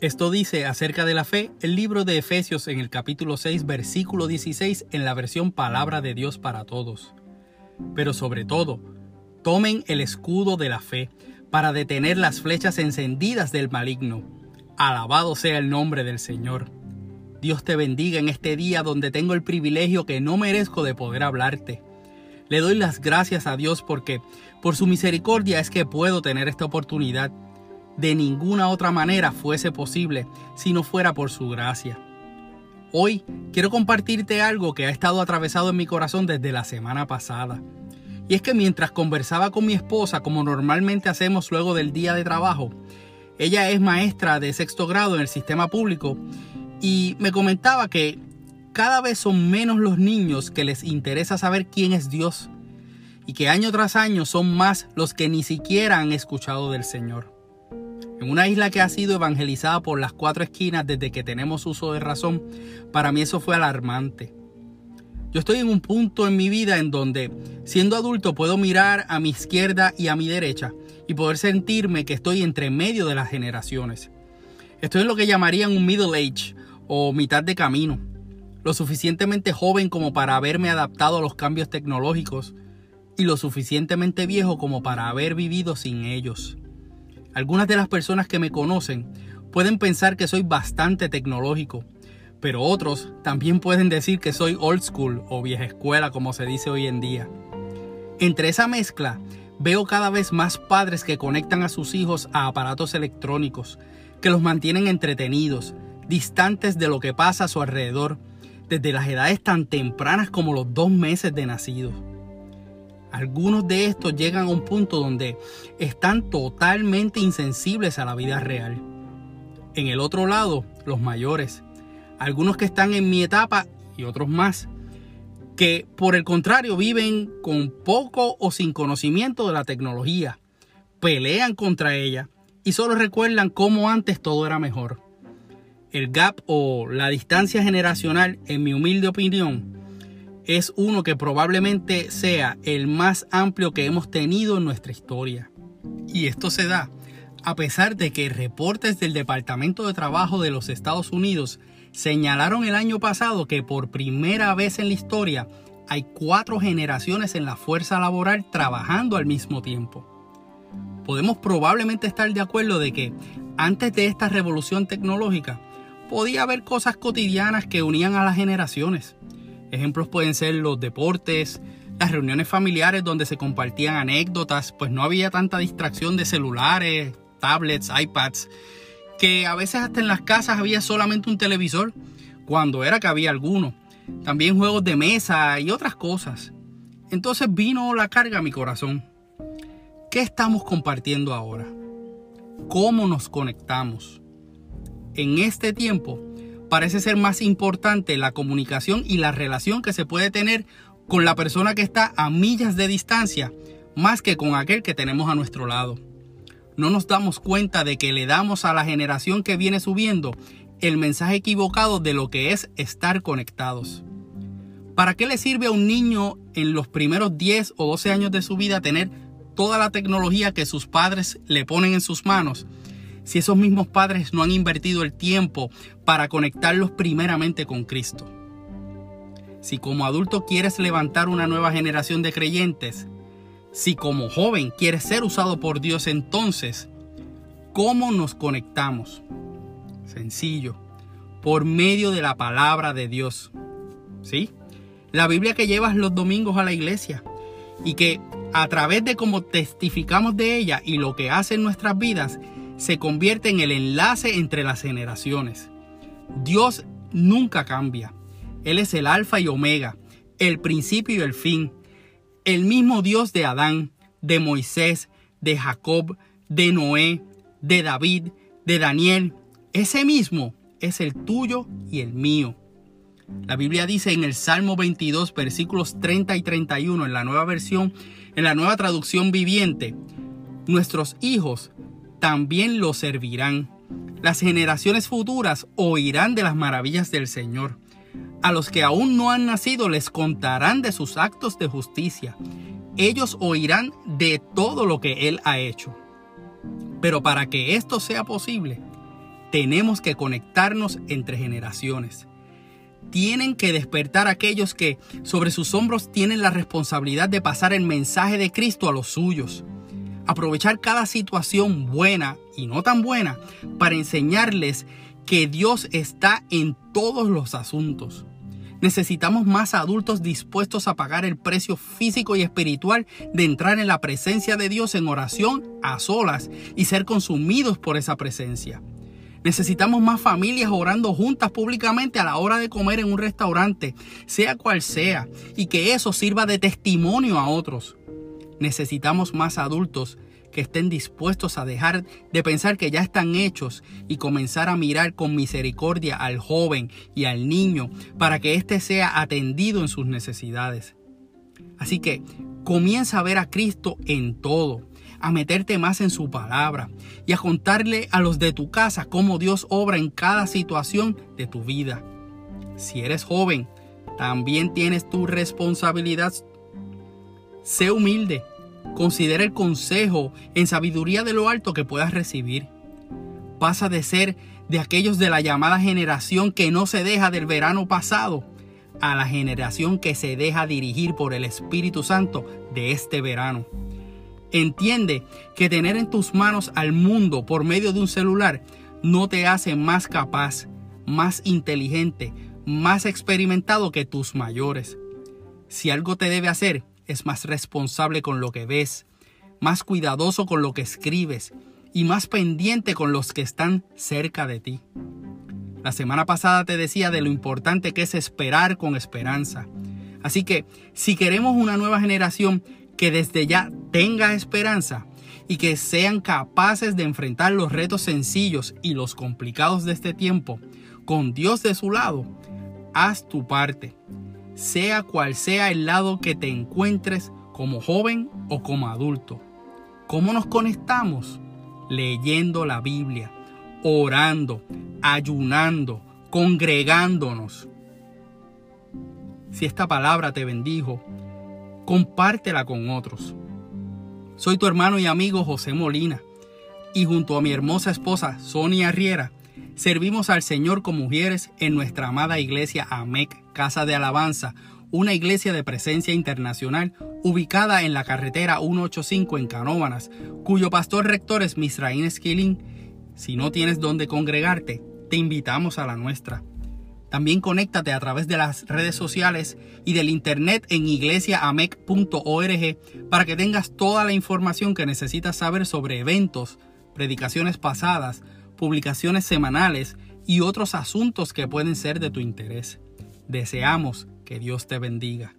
Esto dice acerca de la fe el libro de Efesios en el capítulo 6, versículo 16 en la versión Palabra de Dios para Todos. Pero sobre todo, tomen el escudo de la fe para detener las flechas encendidas del maligno. Alabado sea el nombre del Señor. Dios te bendiga en este día donde tengo el privilegio que no merezco de poder hablarte. Le doy las gracias a Dios porque por su misericordia es que puedo tener esta oportunidad de ninguna otra manera fuese posible si no fuera por su gracia. Hoy quiero compartirte algo que ha estado atravesado en mi corazón desde la semana pasada. Y es que mientras conversaba con mi esposa como normalmente hacemos luego del día de trabajo, ella es maestra de sexto grado en el sistema público y me comentaba que cada vez son menos los niños que les interesa saber quién es Dios y que año tras año son más los que ni siquiera han escuchado del Señor. En una isla que ha sido evangelizada por las cuatro esquinas desde que tenemos uso de razón, para mí eso fue alarmante. Yo estoy en un punto en mi vida en donde, siendo adulto, puedo mirar a mi izquierda y a mi derecha y poder sentirme que estoy entre medio de las generaciones. Estoy en lo que llamarían un middle age o mitad de camino, lo suficientemente joven como para haberme adaptado a los cambios tecnológicos y lo suficientemente viejo como para haber vivido sin ellos. Algunas de las personas que me conocen pueden pensar que soy bastante tecnológico, pero otros también pueden decir que soy old school o vieja escuela como se dice hoy en día. Entre esa mezcla veo cada vez más padres que conectan a sus hijos a aparatos electrónicos, que los mantienen entretenidos, distantes de lo que pasa a su alrededor, desde las edades tan tempranas como los dos meses de nacidos. Algunos de estos llegan a un punto donde están totalmente insensibles a la vida real. En el otro lado, los mayores. Algunos que están en mi etapa y otros más. Que por el contrario viven con poco o sin conocimiento de la tecnología. Pelean contra ella y solo recuerdan cómo antes todo era mejor. El gap o la distancia generacional, en mi humilde opinión, es uno que probablemente sea el más amplio que hemos tenido en nuestra historia. Y esto se da a pesar de que reportes del Departamento de Trabajo de los Estados Unidos señalaron el año pasado que por primera vez en la historia hay cuatro generaciones en la fuerza laboral trabajando al mismo tiempo. Podemos probablemente estar de acuerdo de que antes de esta revolución tecnológica podía haber cosas cotidianas que unían a las generaciones. Ejemplos pueden ser los deportes, las reuniones familiares donde se compartían anécdotas, pues no había tanta distracción de celulares, tablets, iPads, que a veces hasta en las casas había solamente un televisor, cuando era que había alguno. También juegos de mesa y otras cosas. Entonces vino la carga a mi corazón. ¿Qué estamos compartiendo ahora? ¿Cómo nos conectamos? En este tiempo parece ser más importante la comunicación y la relación que se puede tener con la persona que está a millas de distancia más que con aquel que tenemos a nuestro lado. No nos damos cuenta de que le damos a la generación que viene subiendo el mensaje equivocado de lo que es estar conectados. ¿Para qué le sirve a un niño en los primeros 10 o 12 años de su vida tener toda la tecnología que sus padres le ponen en sus manos si esos mismos padres no han invertido el tiempo para conectarlos primeramente con Cristo. Si como adulto quieres levantar una nueva generación de creyentes, si como joven quieres ser usado por Dios entonces, ¿cómo nos conectamos? Sencillo, por medio de la palabra de Dios. ¿Sí? La Biblia que llevas los domingos a la iglesia y que a través de cómo testificamos de ella y lo que hace en nuestras vidas, se convierte en el enlace entre las generaciones. Dios nunca cambia. Él es el alfa y omega, el principio y el fin. El mismo Dios de Adán, de Moisés, de Jacob, de Noé, de David, de Daniel. Ese mismo es el tuyo y el mío. La Biblia dice en el Salmo 22, versículos 30 y 31, en la nueva versión, en la nueva traducción viviente, nuestros hijos también lo servirán. Las generaciones futuras oirán de las maravillas del Señor. A los que aún no han nacido les contarán de sus actos de justicia. Ellos oirán de todo lo que Él ha hecho. Pero para que esto sea posible, tenemos que conectarnos entre generaciones. Tienen que despertar aquellos que sobre sus hombros tienen la responsabilidad de pasar el mensaje de Cristo a los suyos. Aprovechar cada situación buena y no tan buena para enseñarles que Dios está en todos los asuntos. Necesitamos más adultos dispuestos a pagar el precio físico y espiritual de entrar en la presencia de Dios en oración a solas y ser consumidos por esa presencia. Necesitamos más familias orando juntas públicamente a la hora de comer en un restaurante, sea cual sea, y que eso sirva de testimonio a otros. Necesitamos más adultos que estén dispuestos a dejar de pensar que ya están hechos y comenzar a mirar con misericordia al joven y al niño para que éste sea atendido en sus necesidades. Así que comienza a ver a Cristo en todo, a meterte más en su palabra y a contarle a los de tu casa cómo Dios obra en cada situación de tu vida. Si eres joven, también tienes tu responsabilidad. Sé humilde Considera el consejo en sabiduría de lo alto que puedas recibir. Pasa de ser de aquellos de la llamada generación que no se deja del verano pasado a la generación que se deja dirigir por el Espíritu Santo de este verano. Entiende que tener en tus manos al mundo por medio de un celular no te hace más capaz, más inteligente, más experimentado que tus mayores. Si algo te debe hacer es más responsable con lo que ves, más cuidadoso con lo que escribes y más pendiente con los que están cerca de ti. La semana pasada te decía de lo importante que es esperar con esperanza. Así que si queremos una nueva generación que desde ya tenga esperanza y que sean capaces de enfrentar los retos sencillos y los complicados de este tiempo, con Dios de su lado, haz tu parte sea cual sea el lado que te encuentres como joven o como adulto. ¿Cómo nos conectamos? Leyendo la Biblia, orando, ayunando, congregándonos. Si esta palabra te bendijo, compártela con otros. Soy tu hermano y amigo José Molina y junto a mi hermosa esposa Sonia Riera Servimos al Señor con mujeres en nuestra amada iglesia AMEC, Casa de Alabanza, una iglesia de presencia internacional ubicada en la carretera 185 en Canóvanas, cuyo pastor rector es Misraín Esquilín. Si no tienes donde congregarte, te invitamos a la nuestra. También conéctate a través de las redes sociales y del internet en iglesiaamec.org para que tengas toda la información que necesitas saber sobre eventos, predicaciones pasadas, publicaciones semanales y otros asuntos que pueden ser de tu interés. Deseamos que Dios te bendiga.